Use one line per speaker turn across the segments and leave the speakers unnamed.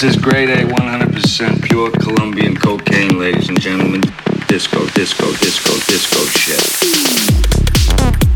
This is grade A, 100% pure Colombian cocaine, ladies and gentlemen. Disco, disco, disco, disco shit.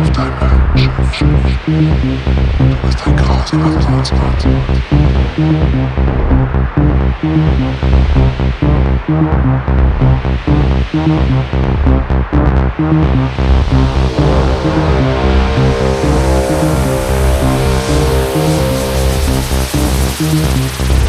auf deinem Höhen schöpf. Du bist ein
grausiger Sonstgott. Thank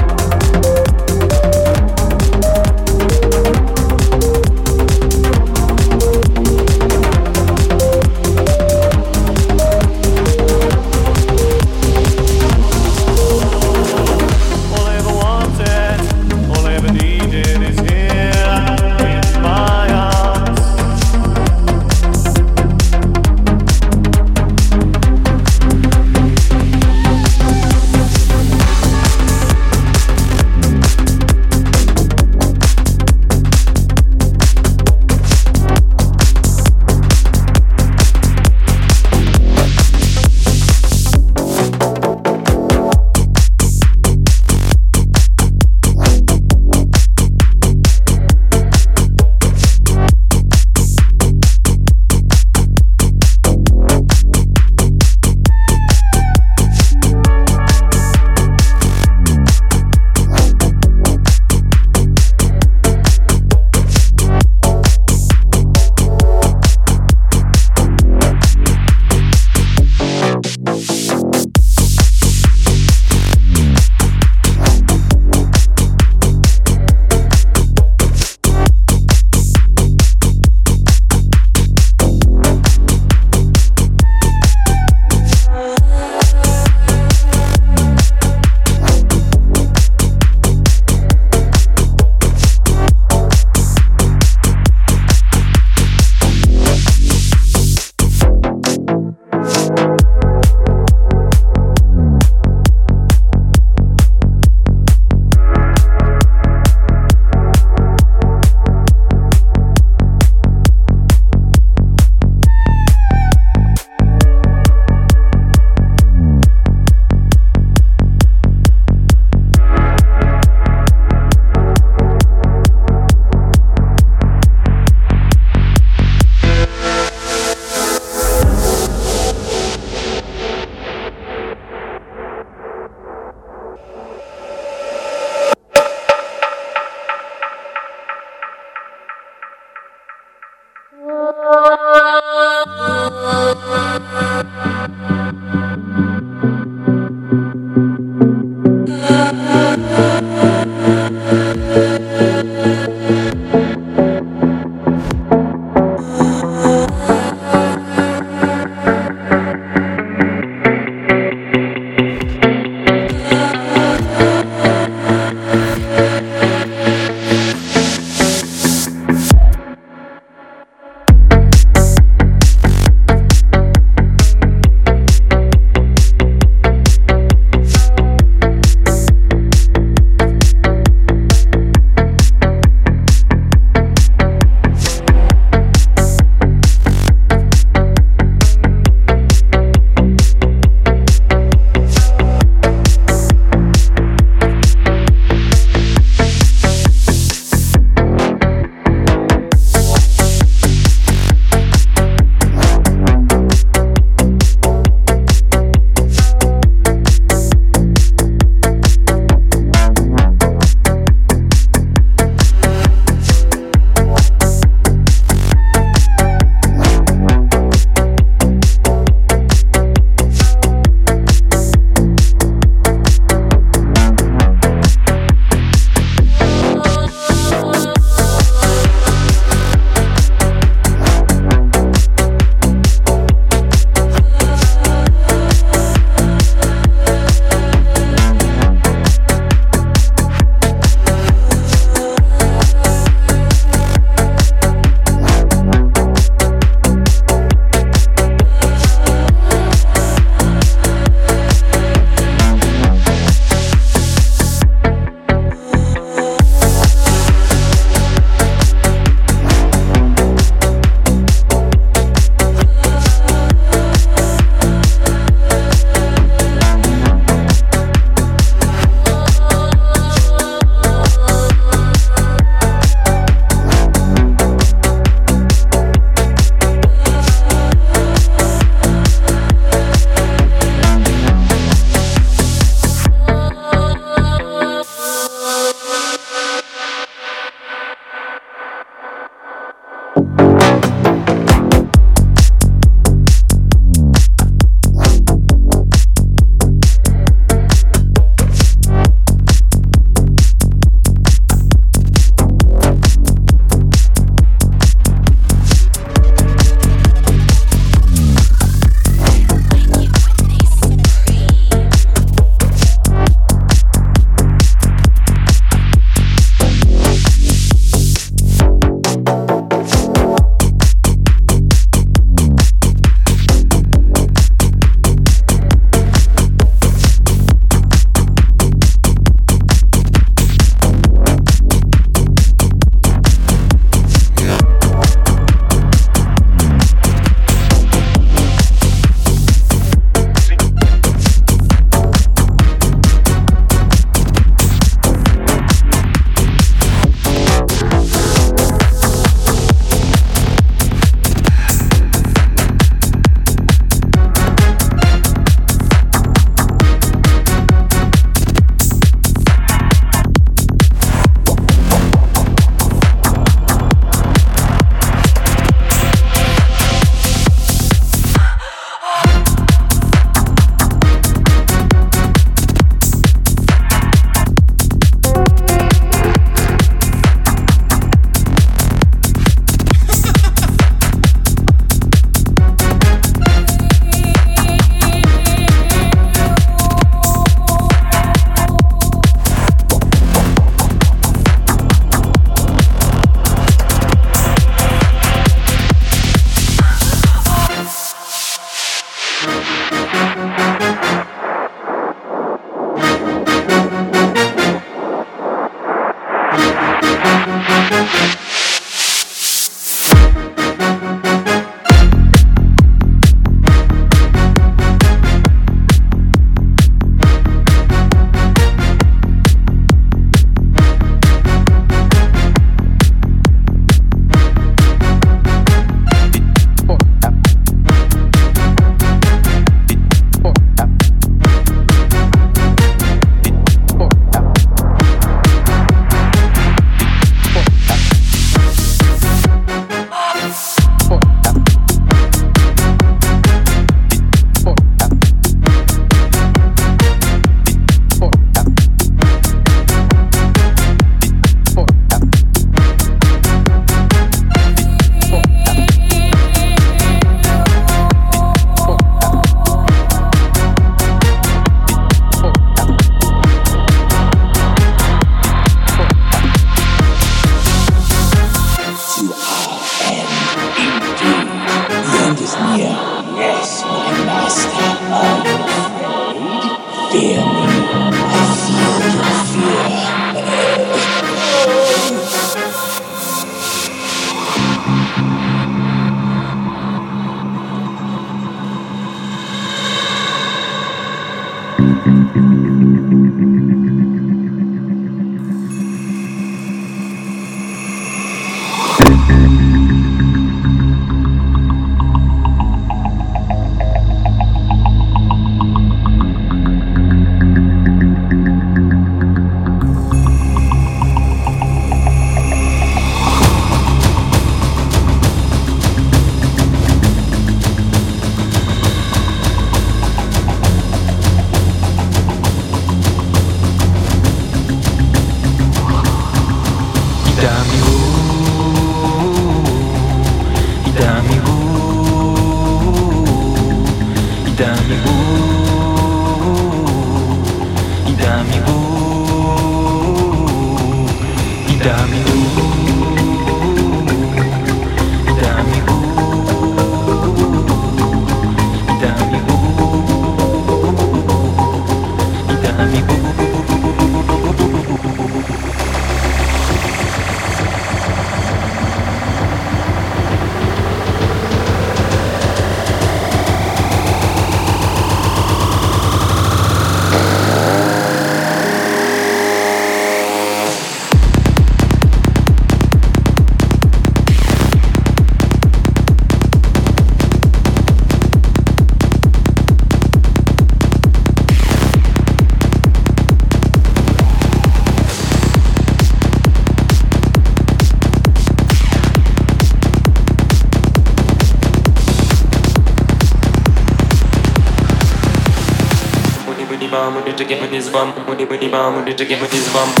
to get with this
bum, money, money, bum, money to
get with this bum.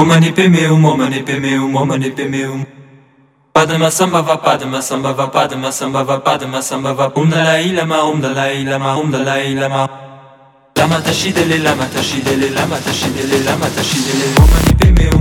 Omani pemeum, omani pemeum, omani pemeum. Padma samba va padma samba va padma samba va padma samba va um dalai lama um dalai lama um dalai lama. Lama tashidele lama tashidele lama tashidele lama tashidele omani pemeum,